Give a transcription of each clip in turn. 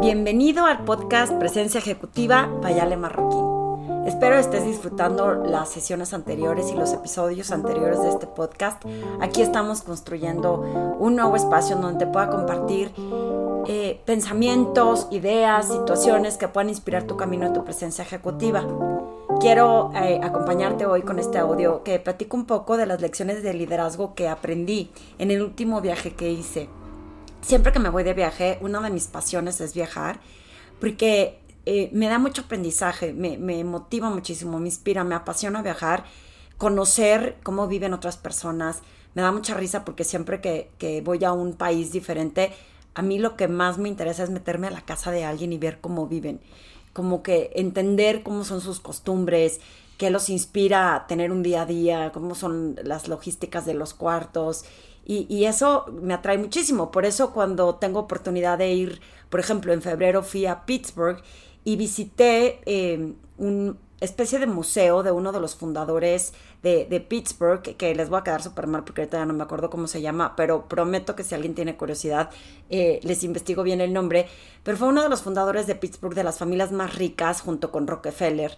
Bienvenido al podcast Presencia Ejecutiva Payale Marroquín. Espero estés disfrutando las sesiones anteriores y los episodios anteriores de este podcast. Aquí estamos construyendo un nuevo espacio donde te pueda compartir eh, pensamientos, ideas, situaciones que puedan inspirar tu camino en tu presencia ejecutiva. Quiero eh, acompañarte hoy con este audio que platico un poco de las lecciones de liderazgo que aprendí en el último viaje que hice. Siempre que me voy de viaje, una de mis pasiones es viajar, porque eh, me da mucho aprendizaje, me, motiva muchísimo, me inspira, me apasiona viajar, conocer cómo viven otras personas. Me da mucha risa porque siempre que, voy a un país diferente, a mí lo que más me interesa es meterme a la casa de alguien y ver cómo viven, como que entender cómo son sus costumbres, qué los inspira a tener un día a día, cómo son las logísticas de los cuartos. Y, y, eso me atrae muchísimo. Por eso cuando tengo oportunidad de ir, por ejemplo, en febrero fui a Pittsburgh y visité eh, una especie de museo de uno de los fundadores de, Pittsburgh, que, les voy a quedar súper mal porque ahorita ya no me acuerdo cómo se llama, pero prometo que si alguien tiene curiosidad, eh, les investigo bien el nombre, pero fue uno de los fundadores de Pittsburgh, de las familias más ricas, junto con Rockefeller,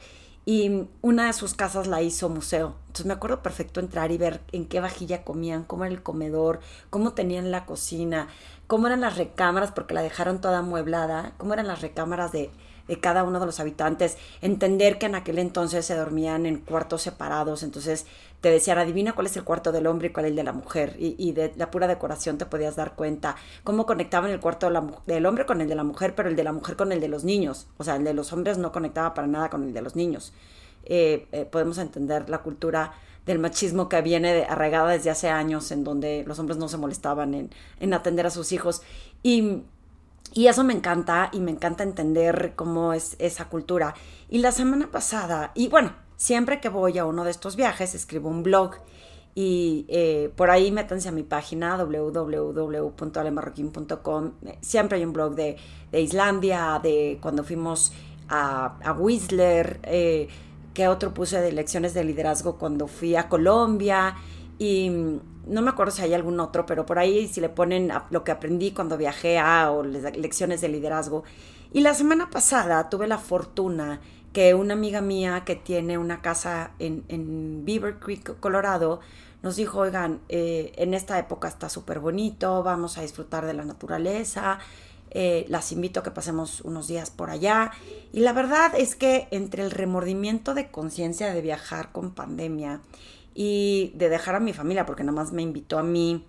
y una de sus casas la hizo museo. Entonces me acuerdo perfecto entrar y ver en qué vajilla comían, cómo era el comedor, cómo tenían la cocina, cómo eran las recámaras, porque la dejaron toda amueblada, cómo eran las recámaras de de cada uno de los habitantes, entender que en aquel entonces se dormían en cuartos separados, entonces te decían, adivina cuál es el cuarto del hombre y cuál es el de la mujer, y, de la pura decoración te podías dar cuenta, cómo conectaban el cuarto del hombre con el de la mujer, pero el de la mujer con el de los niños, o sea, el de los hombres no conectaba para nada con el de los niños. Eh, eh, podemos entender la cultura del machismo que viene arraigada desde hace años, en donde los hombres no se molestaban en, en atender a sus hijos. Y y eso me encanta y me encanta entender cómo es esa cultura. Y la semana pasada, y bueno, siempre que voy a uno de estos viajes, escribo un blog y eh, por ahí métanse a mi página www.alemarroquín.com. Siempre hay un blog de, Islandia, de cuando fuimos a, a Whistler, eh, que otro puse de lecciones de liderazgo cuando fui a Colombia y no me acuerdo si hay algún otro, pero por ahí si le ponen lo que aprendí cuando viajé a o lecciones de liderazgo. Y la semana pasada tuve la fortuna que una amiga mía que tiene una casa en, Beaver Creek, Colorado, nos dijo, oigan, eh, en esta época está súper bonito, vamos a disfrutar de la naturaleza, eh, las invito a que pasemos unos días por allá. Y la verdad es que entre el remordimiento de conciencia de viajar con pandemia y de dejar a mi familia, porque nada más me invitó a mí,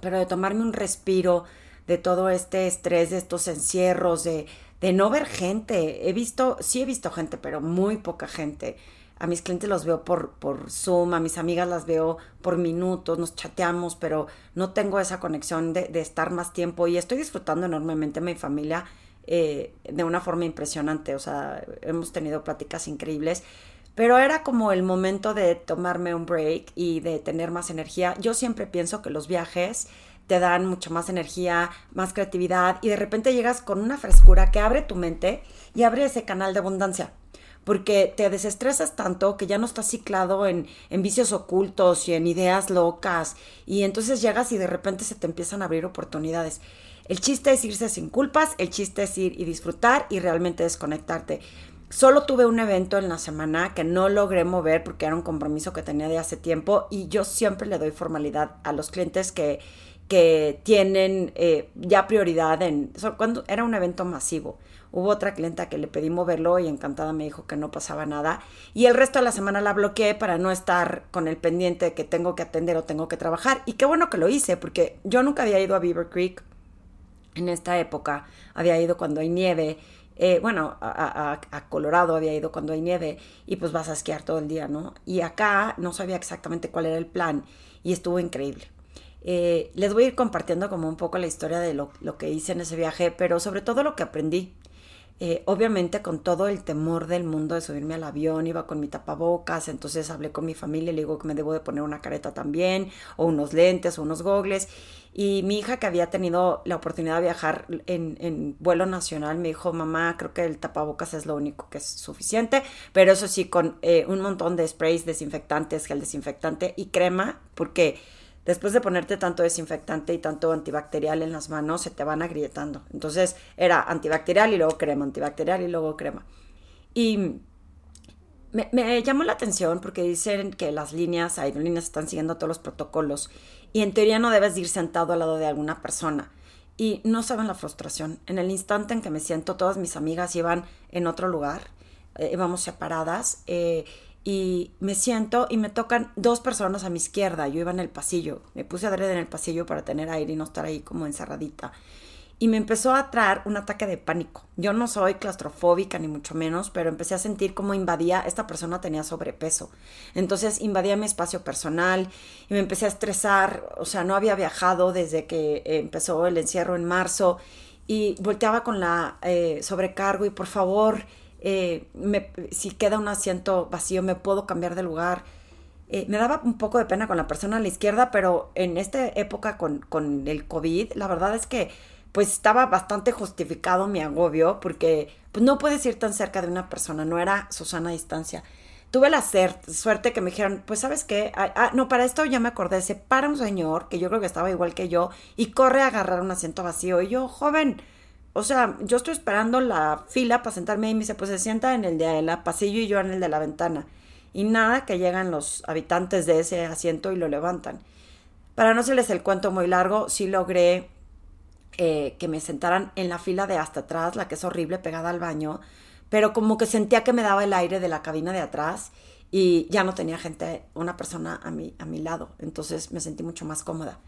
pero de tomarme un respiro de todo este estrés, de estos encierros, de, de no ver gente. He visto, sí he visto gente, pero muy poca gente. A mis clientes los veo por, por Zoom, a mis amigas las veo por minutos, nos chateamos, pero no tengo esa conexión de, de estar más tiempo y estoy disfrutando enormemente a mi familia eh, de una forma impresionante. O sea, hemos tenido pláticas increíbles pero era como el momento de tomarme un break y de tener más energía. Yo siempre pienso que los viajes te dan mucha más energía, más creatividad y de repente llegas con una frescura que abre tu mente y abre ese canal de abundancia. Porque te desestresas tanto que ya no estás ciclado en, en vicios ocultos y en ideas locas. Y entonces llegas y de repente se te empiezan a abrir oportunidades. El chiste es irse sin culpas, el chiste es ir y disfrutar y realmente desconectarte. Solo tuve un evento en la semana que no logré mover porque era un compromiso que tenía de hace tiempo y yo siempre le doy formalidad a los clientes que, que tienen eh, ya prioridad en... Cuando era un evento masivo. Hubo otra clienta que le pedí moverlo y encantada me dijo que no pasaba nada. Y el resto de la semana la bloqueé para no estar con el pendiente de que tengo que atender o tengo que trabajar. Y qué bueno que lo hice porque yo nunca había ido a Beaver Creek en esta época. Había ido cuando hay nieve eh, bueno, a, Colorado había ido cuando hay nieve y pues vas a esquiar todo el día, ¿no? Y acá no sabía exactamente cuál era el plan y estuvo increíble. Eh, les voy a ir compartiendo como un poco la historia de lo, lo, que hice en ese viaje, pero sobre todo lo que aprendí. Eh, obviamente con todo el temor del mundo de subirme al avión, iba con mi tapabocas, entonces hablé con mi familia y le digo que me debo de poner una careta también, o unos lentes, o unos gogles. Y mi hija que había tenido la oportunidad de viajar en, vuelo nacional me dijo, mamá, creo que el tapabocas es lo único que es suficiente, pero eso sí, con eh, un montón de sprays desinfectantes, gel desinfectante y crema, porque después de ponerte tanto desinfectante y tanto antibacterial en las manos, se te van agrietando. Entonces era antibacterial y luego crema, antibacterial y luego crema. Y me, llamó la atención porque dicen que las líneas, aerolíneas están siguiendo todos los protocolos y en teoría no debes ir sentado al lado de alguna persona. Y no saben la frustración. En el instante en que me siento, todas mis amigas iban en otro lugar, eh, íbamos separadas. Eh, y me siento y me tocan dos personas a mi izquierda. Yo iba en el pasillo. Me puse adrede en el pasillo para tener aire y no estar ahí como encerradita. Y me empezó a traer un ataque de pánico. Yo no soy claustrofóbica ni mucho menos, pero empecé a sentir como invadía, esta persona tenía sobrepeso. Entonces invadía mi espacio personal y me empecé a estresar. O sea, no había viajado desde que empezó el encierro en marzo y volteaba con la eh, sobrecargo y por favor, eh, si queda un asiento vacío, me puedo cambiar de lugar. Eh, me daba un poco de pena con la persona a la izquierda, pero en esta época con, con el COVID, la verdad es que pues estaba bastante justificado mi agobio, porque pues no puedes ir tan cerca de una persona, no era Susana a distancia. Tuve la suerte que me dijeron, pues sabes qué, ah, ah, no, para esto ya me acordé, se para un señor, que yo creo que estaba igual que yo, y corre a agarrar un asiento vacío. Y yo, joven, o sea, yo estoy esperando la fila para sentarme y me dice, pues se sienta en el de la pasillo y yo en el de la ventana. Y nada, que llegan los habitantes de ese asiento y lo levantan. Para no hacerles el cuento muy largo, sí logré eh, que me sentaran en la fila de hasta atrás, la que es horrible, pegada al baño, pero como que sentía que me daba el aire de la cabina de atrás y ya no tenía gente, una persona a mi, a mi lado. Entonces me sentí mucho más cómoda.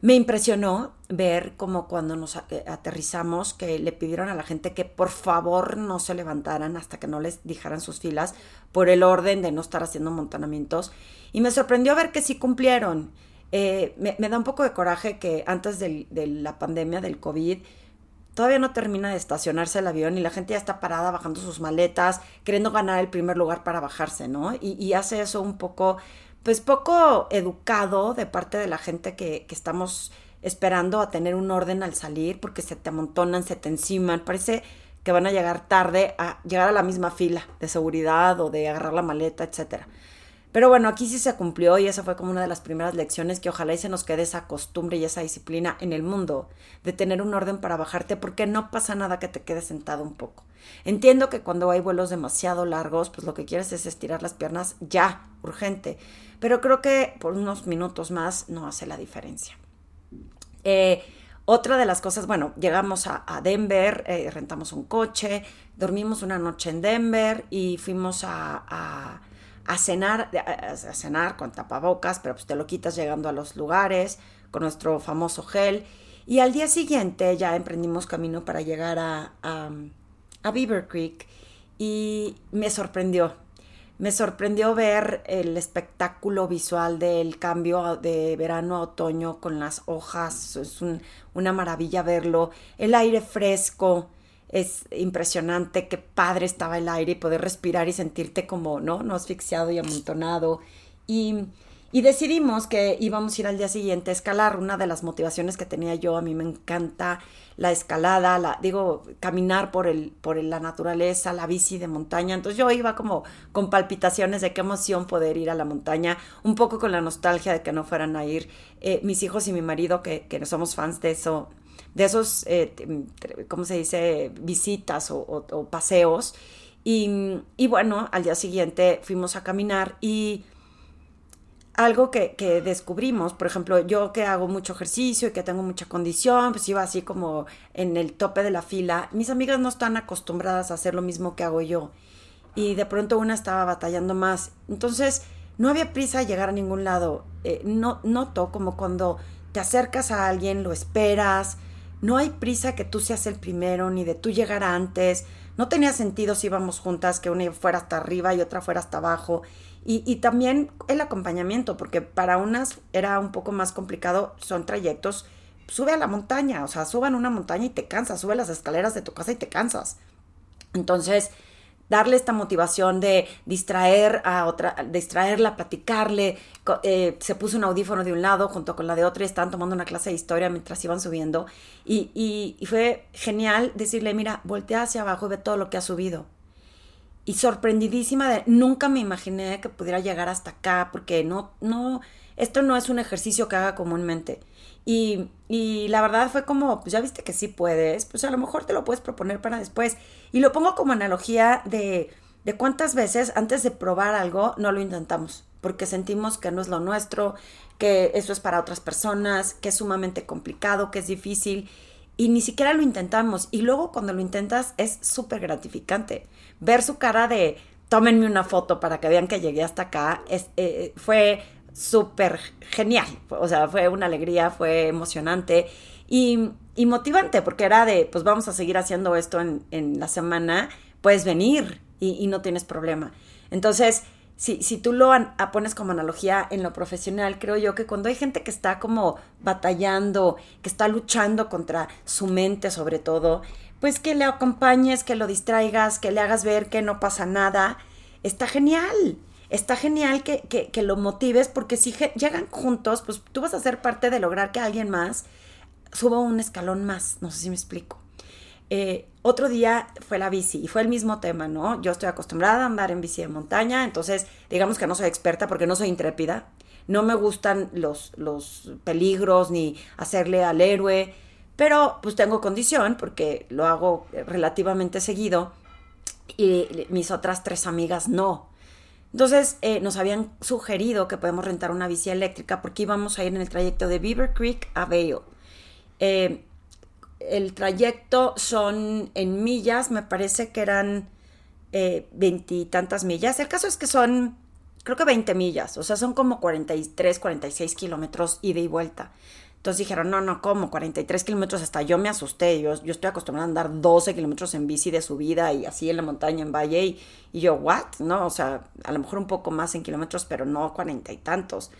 Me impresionó ver como cuando nos aterrizamos que le pidieron a la gente que por favor no se levantaran hasta que no les dijeran sus filas por el orden de no estar haciendo montonamientos. Y me sorprendió ver que sí cumplieron. Eh, me, da un poco de coraje que antes de la pandemia del COVID todavía no termina de estacionarse el avión y la gente ya está parada bajando sus maletas, queriendo ganar el primer lugar para bajarse, ¿no? Y, y hace eso un poco pues poco educado de parte de la gente que, que estamos esperando a tener un orden al salir porque se te amontonan, se te enciman, parece que van a llegar tarde a llegar a la misma fila de seguridad o de agarrar la maleta, etcétera. Pero bueno, aquí sí se cumplió y esa fue como una de las primeras lecciones que ojalá y se nos quede esa costumbre y esa disciplina en el mundo de tener un orden para bajarte porque no pasa nada que te quedes sentado un poco. Entiendo que cuando hay vuelos demasiado largos, pues lo que quieres es estirar las piernas ya, urgente, pero creo que por unos minutos más no hace la diferencia. Eh, otra de las cosas, bueno, llegamos a, Denver, eh, rentamos un coche, dormimos una noche en Denver y fuimos a a cenar, a, cenar con tapabocas, pero pues te lo quitas llegando a los lugares con nuestro famoso gel. Y al día siguiente ya emprendimos camino para llegar a, a, Beaver Creek y me sorprendió. Me sorprendió ver el espectáculo visual del cambio de verano a otoño con las hojas. Es una maravilla verlo. El aire fresco, es impresionante, qué padre estaba el aire y poder respirar y sentirte como, ¿no? No asfixiado y amontonado. Y, y decidimos que íbamos a ir al día siguiente a escalar. Una de las motivaciones que tenía yo, a mí me encanta la escalada, la, digo, caminar por, el, por la naturaleza, la bici de montaña. Entonces yo iba como con palpitaciones de qué emoción poder ir a la montaña, un poco con la nostalgia de que no fueran a ir eh, mis hijos y mi marido, que, que somos fans de eso, de esos, eh, ¿cómo se dice?, visitas o, paseos. Y, y, bueno, al día siguiente fuimos a caminar y algo que, que, descubrimos, por ejemplo, yo que hago mucho ejercicio y que tengo mucha condición, pues iba así como en el tope de la fila, mis amigas no están acostumbradas a hacer lo mismo que hago yo. Y de pronto una estaba batallando más. Entonces, no había prisa a llegar a ningún lado. Eh, no, noto como cuando te acercas a alguien, lo esperas, no hay prisa que tú seas el primero, ni de tú llegar antes. No tenía sentido si íbamos juntas que una fuera hasta arriba y otra fuera hasta abajo. Y, y, también el acompañamiento, porque para unas era un poco más complicado, son trayectos. Sube a la montaña, o sea, suban una montaña y te cansas, sube las escaleras de tu casa y te cansas. Entonces, darle esta motivación de distraer a otra, distraerla, platicarle. Eh, se puso un audífono de un lado junto con la de otra y estaban tomando una clase de historia mientras iban subiendo. Y, y, fue genial decirle, mira, voltea hacia abajo y ve todo lo que ha subido. Y sorprendidísima de, nunca me imaginé que pudiera llegar hasta acá, porque no, no, esto no es un ejercicio que haga comúnmente. Y, y, la verdad fue como, pues ya viste que sí puedes, pues a lo mejor te lo puedes proponer para después. Y lo pongo como analogía de, de cuántas veces antes de probar algo no lo intentamos, porque sentimos que no es lo nuestro, que eso es para otras personas, que es sumamente complicado, que es difícil y ni siquiera lo intentamos. Y luego cuando lo intentas es súper gratificante. Ver su cara de tómenme una foto para que vean que llegué hasta acá es, eh, fue súper genial. O sea, fue una alegría, fue emocionante y, y, motivante porque era de, pues vamos a seguir haciendo esto en, en la semana, puedes venir y, y no tienes problema. Entonces, si, si tú lo pones como analogía en lo profesional, creo yo que cuando hay gente que está como batallando, que está luchando contra su mente sobre todo, pues que le acompañes, que lo distraigas, que le hagas ver que no pasa nada, está genial. Está genial que, que, lo motives porque si llegan juntos, pues tú vas a ser parte de lograr que alguien más suba un escalón más. No sé si me explico. Eh, otro día fue la bici y fue el mismo tema, ¿no? Yo estoy acostumbrada a andar en bici de montaña, entonces digamos que no soy experta porque no soy intrépida, no me gustan los, los peligros ni hacerle al héroe, pero pues tengo condición porque lo hago relativamente seguido y mis otras tres amigas no. Entonces eh, nos habían sugerido que podemos rentar una bici eléctrica porque íbamos a ir en el trayecto de Beaver Creek a Vail. Eh, el trayecto son en millas, me parece que eran eh, veintitantas millas. El caso es que son, creo que 20 millas, o sea, son como 43, 46 kilómetros ida y vuelta. Entonces dijeron, no, no, ¿cómo? 43 kilómetros hasta yo me asusté. Yo, yo estoy acostumbrada a andar 12 kilómetros en bici de subida y así en la montaña, en valle. Y, y yo, ¿what? No, o sea, a lo mejor un poco más en kilómetros, pero no cuarenta y tantos.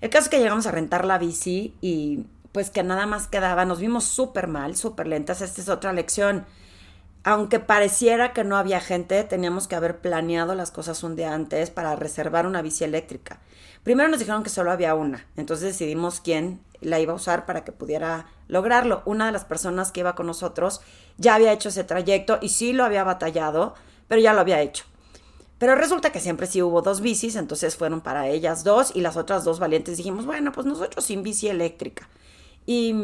El caso es que llegamos a rentar la bici y pues que nada más quedaba, nos vimos súper mal, súper lentas, esta es otra lección. Aunque pareciera que no había gente, teníamos que haber planeado las cosas un día antes para reservar una bici eléctrica. Primero nos dijeron que solo había una, entonces decidimos quién la iba a usar para que pudiera lograrlo. Una de las personas que iba con nosotros ya había hecho ese trayecto y sí lo había batallado, pero ya lo había hecho. Pero resulta que siempre sí hubo dos bicis, entonces fueron para ellas dos y las otras dos valientes dijimos, bueno, pues nosotros sin bici eléctrica. Y,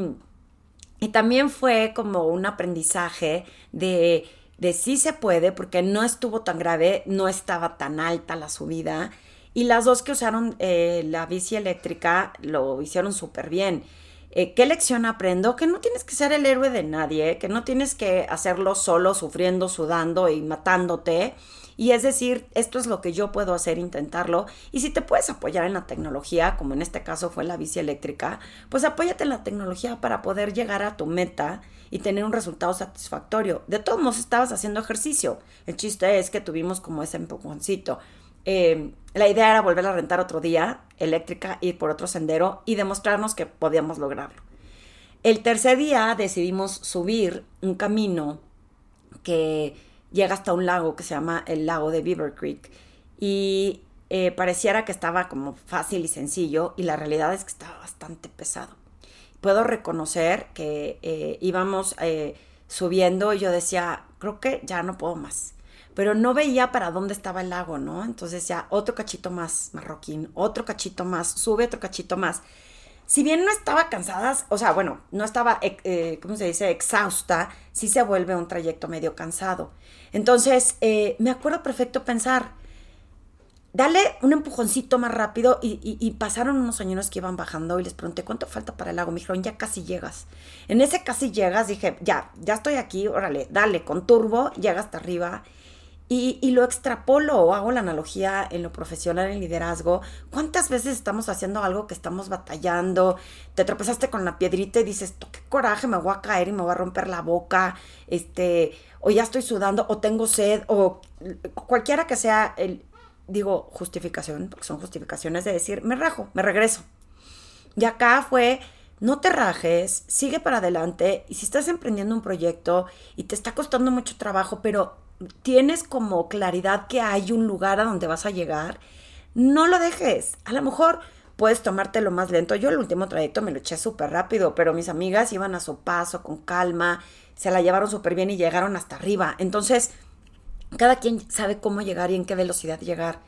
y también fue como un aprendizaje de, de sí se puede, porque no estuvo tan grave, no estaba tan alta la subida. Y las dos que usaron eh, la bici eléctrica lo hicieron súper bien. Eh, ¿Qué lección aprendo? Que no tienes que ser el héroe de nadie, que no tienes que hacerlo solo, sufriendo, sudando y matándote, y es decir, esto es lo que yo puedo hacer, intentarlo. Y si te puedes apoyar en la tecnología, como en este caso fue la bici eléctrica, pues apóyate en la tecnología para poder llegar a tu meta y tener un resultado satisfactorio. De todos modos, estabas haciendo ejercicio. El chiste es que tuvimos como ese empujoncito. Eh, la idea era volver a rentar otro día, eléctrica, ir por otro sendero y demostrarnos que podíamos lograrlo. El tercer día decidimos subir un camino que llega hasta un lago que se llama el lago de Beaver Creek y eh, pareciera que estaba como fácil y sencillo y la realidad es que estaba bastante pesado. Puedo reconocer que eh, íbamos eh, subiendo y yo decía, creo que ya no puedo más. Pero no veía para dónde estaba el lago, ¿no? Entonces ya otro cachito más marroquín, otro cachito más, sube otro cachito más si bien no estaba cansada, o sea, bueno, no estaba, eh, eh, ¿cómo se dice?, exhausta, sí se vuelve un trayecto medio cansado. Entonces, eh, me acuerdo perfecto pensar, dale un empujoncito más rápido y, pasaron unos señores que iban bajando y les pregunté, ¿cuánto falta para el lago? Me dijeron, ya casi llegas. En ese casi llegas dije, ya, ya estoy aquí, órale, dale, con turbo, llega hasta arriba y, lo extrapolo o hago la analogía en lo profesional, en liderazgo. ¿Cuántas veces estamos haciendo algo que estamos batallando? Te tropezaste con la piedrita y dices, qué coraje, me voy a caer y me voy a romper la boca, este, o ya estoy sudando, o tengo sed, o cualquiera que sea el, digo, justificación, porque son justificaciones de decir, me rajo, me regreso. Y acá fue, no te rajes, sigue para adelante, y si estás emprendiendo un proyecto y te está costando mucho trabajo, pero tienes como claridad que hay un lugar a donde vas a llegar, no lo dejes. A lo mejor puedes tomártelo más lento. Yo el último trayecto me lo eché súper rápido, pero mis amigas iban a su paso, con calma, se la llevaron súper bien y llegaron hasta arriba. Entonces, cada quien sabe cómo llegar y en qué velocidad llegar.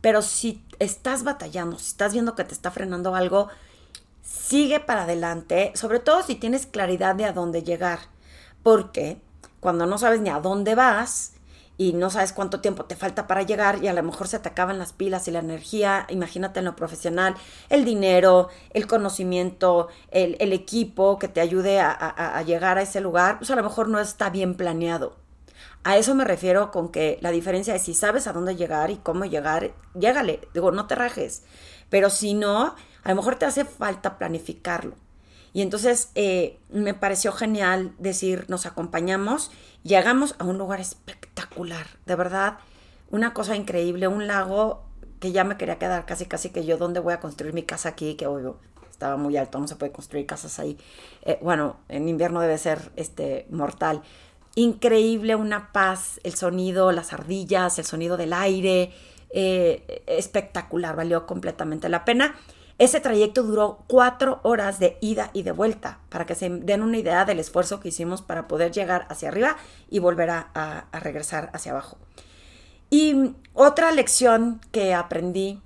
Pero si estás batallando, si estás viendo que te está frenando algo, sigue para adelante, sobre todo si tienes claridad de a dónde llegar. Porque cuando no sabes ni a dónde vas y no sabes cuánto tiempo te falta para llegar y a lo mejor se te acaban las pilas y la energía, imagínate en lo profesional, el dinero, el conocimiento, el, equipo que te ayude a, a llegar a ese lugar, pues a lo mejor no está bien planeado. A eso me refiero con que la diferencia es si sabes a dónde llegar y cómo llegar, llégale, digo, no te rajes. Pero si no, a lo mejor te hace falta planificarlo. Y entonces eh, me pareció genial decir, nos acompañamos, llegamos a un lugar espectacular, de verdad, una cosa increíble, un lago que ya me quería quedar casi, casi que yo, ¿dónde voy a construir mi casa aquí? Que obvio, estaba muy alto, no se puede construir casas ahí. Eh, bueno, en invierno debe ser este, mortal. Increíble, una paz, el sonido, las ardillas, el sonido del aire, eh, espectacular, valió completamente la pena. Ese trayecto duró cuatro horas de ida y de vuelta, para que se den una idea del esfuerzo que hicimos para poder llegar hacia arriba y volver a, regresar hacia abajo. Y otra lección que aprendí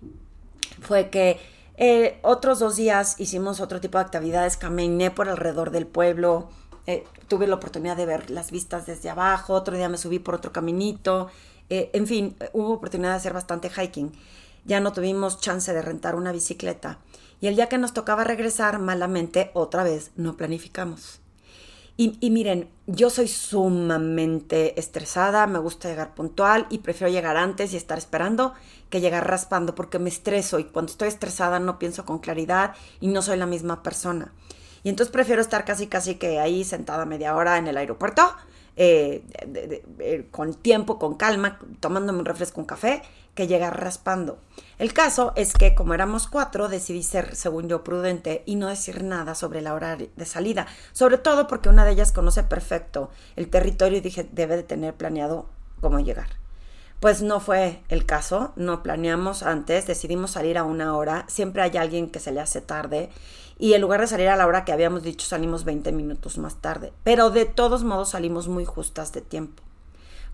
fue que eh, otros dos días hicimos otro tipo de actividades, caminé por alrededor del pueblo, eh, tuve la oportunidad de ver las vistas desde abajo, otro día me subí por otro caminito, eh, en fin, hubo oportunidad de hacer bastante hiking ya no tuvimos chance de rentar una bicicleta. Y el día que nos tocaba regresar malamente, otra vez no planificamos. Y, miren, yo soy sumamente estresada, me gusta llegar puntual y prefiero llegar antes y estar esperando que llegar raspando porque me estreso y cuando estoy estresada no pienso con claridad y no soy la misma persona. Y entonces prefiero estar casi casi que ahí sentada media hora en el aeropuerto, eh, eh, con tiempo, con calma, tomándome un refresco, un café que llegar raspando. El caso es que como éramos cuatro, decidí ser, según yo, prudente y no decir nada sobre la hora de salida, sobre todo porque una de ellas conoce perfecto el territorio y dije, debe de tener planeado cómo llegar. Pues no fue el caso, no planeamos antes, decidimos salir a una hora, siempre hay alguien que se le hace tarde y en lugar de salir a la hora que habíamos dicho salimos 20 minutos más tarde, pero de todos modos salimos muy justas de tiempo.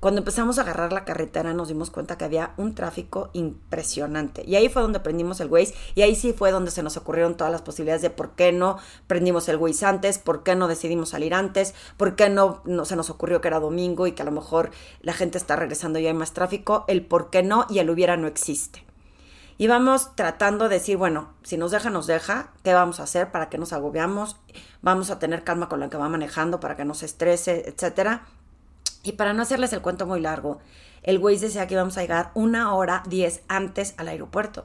Cuando empezamos a agarrar la carretera nos dimos cuenta que había un tráfico impresionante. Y ahí fue donde prendimos el Waze y ahí sí fue donde se nos ocurrieron todas las posibilidades de por qué no prendimos el Waze antes, por qué no decidimos salir antes, por qué no, no se nos ocurrió que era domingo y que a lo mejor la gente está regresando y hay más tráfico. El por qué no y el hubiera no existe. Y vamos tratando de decir, bueno, si nos deja, nos deja, ¿qué vamos a hacer para que nos agobiamos? Vamos a tener calma con la que va manejando para que no se estrese, etcétera. Y para no hacerles el cuento muy largo, el Waze decía que íbamos a llegar una hora diez antes al aeropuerto.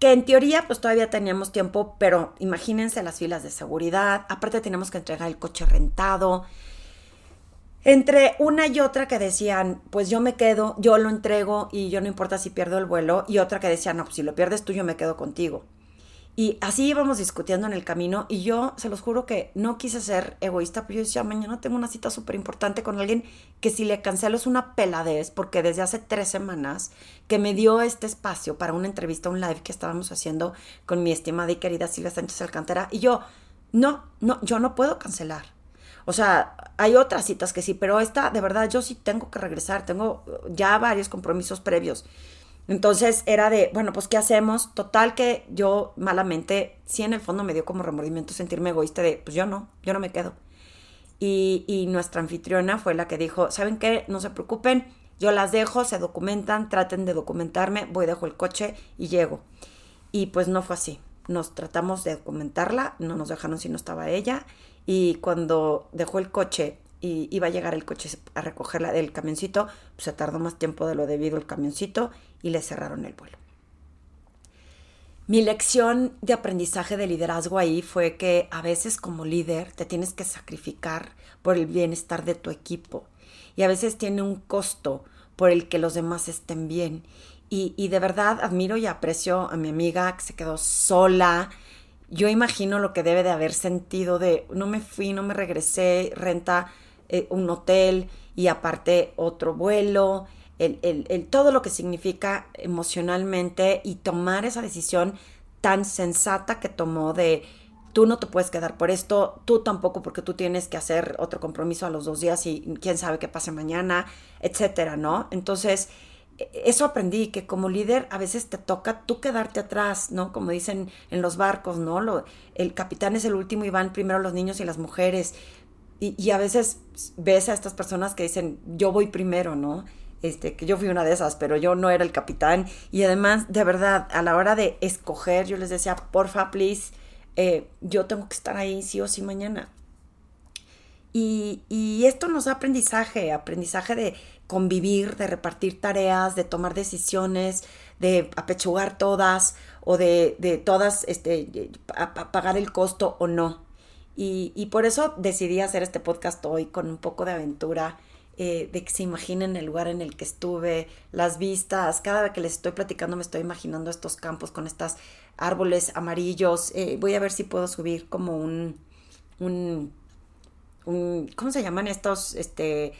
Que en teoría pues todavía teníamos tiempo, pero imagínense las filas de seguridad, aparte teníamos que entregar el coche rentado. Entre una y otra que decían, pues yo me quedo, yo lo entrego y yo no importa si pierdo el vuelo, y otra que decía, no, pues si lo pierdes tú, yo me quedo contigo. Y así íbamos discutiendo en el camino y yo se los juro que no quise ser egoísta, pero yo decía, mañana tengo una cita súper importante con alguien que si le cancelo es una peladez, porque desde hace tres semanas que me dio este espacio para una entrevista, un live que estábamos haciendo con mi estimada y querida Silvia Sánchez Alcántara, y yo, no, no, yo no puedo cancelar. O sea, hay otras citas que sí, pero esta, de verdad, yo sí tengo que regresar, tengo ya varios compromisos previos. Entonces era de, bueno, pues ¿qué hacemos? Total que yo malamente, sí en el fondo me dio como remordimiento sentirme egoísta de, pues yo no, yo no me quedo. Y, y nuestra anfitriona fue la que dijo, ¿saben qué? No se preocupen, yo las dejo, se documentan, traten de documentarme, voy, dejo el coche y llego. Y pues no fue así. Nos tratamos de documentarla, no nos dejaron si no estaba ella. Y cuando dejó el coche y iba a llegar el coche a recogerla del camioncito, pues se tardó más tiempo de lo debido el camioncito y le cerraron el vuelo. Mi lección de aprendizaje de liderazgo ahí fue que a veces como líder te tienes que sacrificar por el bienestar de tu equipo y a veces tiene un costo por el que los demás estén bien. Y, y de verdad admiro y aprecio a mi amiga que se quedó sola. Yo imagino lo que debe de haber sentido de no me fui, no me regresé, renta eh, un hotel y aparte otro vuelo el, todo lo que significa emocionalmente y tomar esa decisión tan sensata que tomó de tú no te puedes quedar por esto, tú tampoco porque tú tienes que hacer otro compromiso a los dos días y quién sabe qué pase mañana, etcétera, ¿no? Entonces, eso aprendí, que como líder a veces te toca tú quedarte atrás, ¿no? Como dicen en los barcos, ¿no? Lo, el capitán es el último y van primero los niños y las mujeres. Y, y, a veces ves a estas personas que dicen, yo voy primero, ¿no? Este, que yo fui una de esas, pero yo no era el capitán. Y además, de verdad, a la hora de escoger, yo les decía, porfa, please, eh, yo tengo que estar ahí sí o sí mañana. Y, y, esto nos da aprendizaje, aprendizaje de convivir, de repartir tareas, de tomar decisiones, de apechugar todas o de, de todas este, pagar el costo o no. Y, y, por eso decidí hacer este podcast hoy con un poco de aventura, eh, de que se imaginen el lugar en el que estuve, las vistas. Cada vez que les estoy platicando me estoy imaginando estos campos con estos árboles amarillos. Eh, voy a ver si puedo subir como un, un ¿cómo se llaman estos? Este,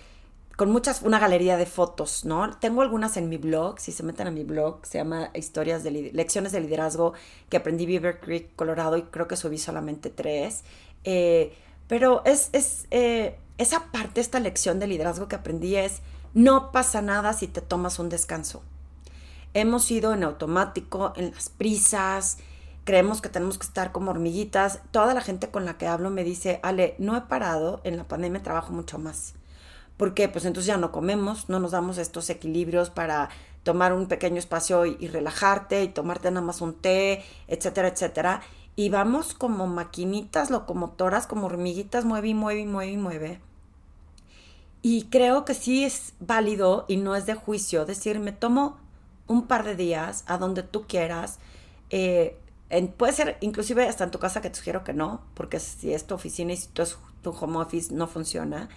con muchas, una galería de fotos, ¿no? Tengo algunas en mi blog, si se meten a mi blog, se llama Historias de Lecciones de Liderazgo que aprendí Beaver Creek, Colorado, y creo que subí solamente tres. Eh, pero es, es eh, esa parte, esta lección de liderazgo que aprendí es, no pasa nada si te tomas un descanso. Hemos ido en automático, en las prisas, creemos que tenemos que estar como hormiguitas. Toda la gente con la que hablo me dice, Ale, no he parado, en la pandemia trabajo mucho más. ¿Por qué? Pues entonces ya no comemos, no nos damos estos equilibrios para tomar un pequeño espacio y, relajarte y tomarte nada más un té, etcétera, etcétera. Y vamos como maquinitas locomotoras, como hormiguitas, mueve y mueve y mueve y mueve. Y creo que sí es válido y no es de juicio decir, me tomo un par de días a donde tú quieras, eh, puede ser inclusive hasta en tu casa que te sugiero que no, porque si es tu oficina y si tu, tu home office no funciona.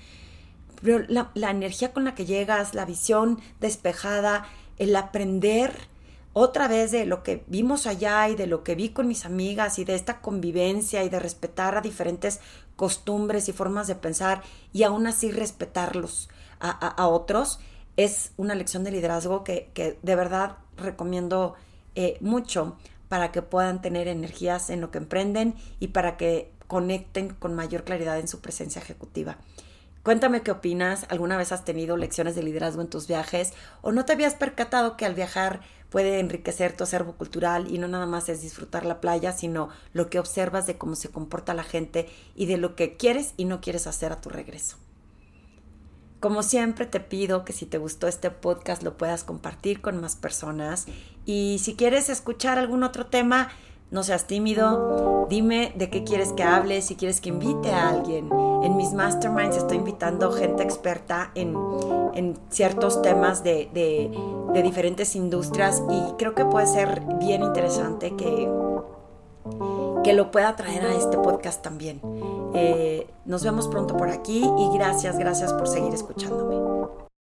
Pero la, energía con la que llegas, la visión despejada, el aprender otra vez de lo que vimos allá y de lo que vi con mis amigas y de esta convivencia y de respetar a diferentes costumbres y formas de pensar y aún así respetarlos a otros, es una lección de liderazgo que, que de verdad recomiendo eh, mucho para que puedan tener energías en lo que emprenden y para que conecten con mayor claridad en su presencia ejecutiva. Cuéntame qué opinas, alguna vez has tenido lecciones de liderazgo en tus viajes o no te habías percatado que al viajar puede enriquecer tu acervo cultural y no nada más es disfrutar la playa, sino lo que observas de cómo se comporta la gente y de lo que quieres y no quieres hacer a tu regreso. Como siempre te pido que si te gustó este podcast lo puedas compartir con más personas. Y si quieres escuchar algún otro tema, no seas tímido, dime de qué quieres que hable, si quieres que invite a alguien. En mis masterminds estoy invitando gente experta en, ciertos temas de, de diferentes industrias y creo que puede ser bien interesante que, que lo pueda traer a este podcast también. Eh, nos vemos pronto por aquí y gracias, gracias por seguir escuchándome.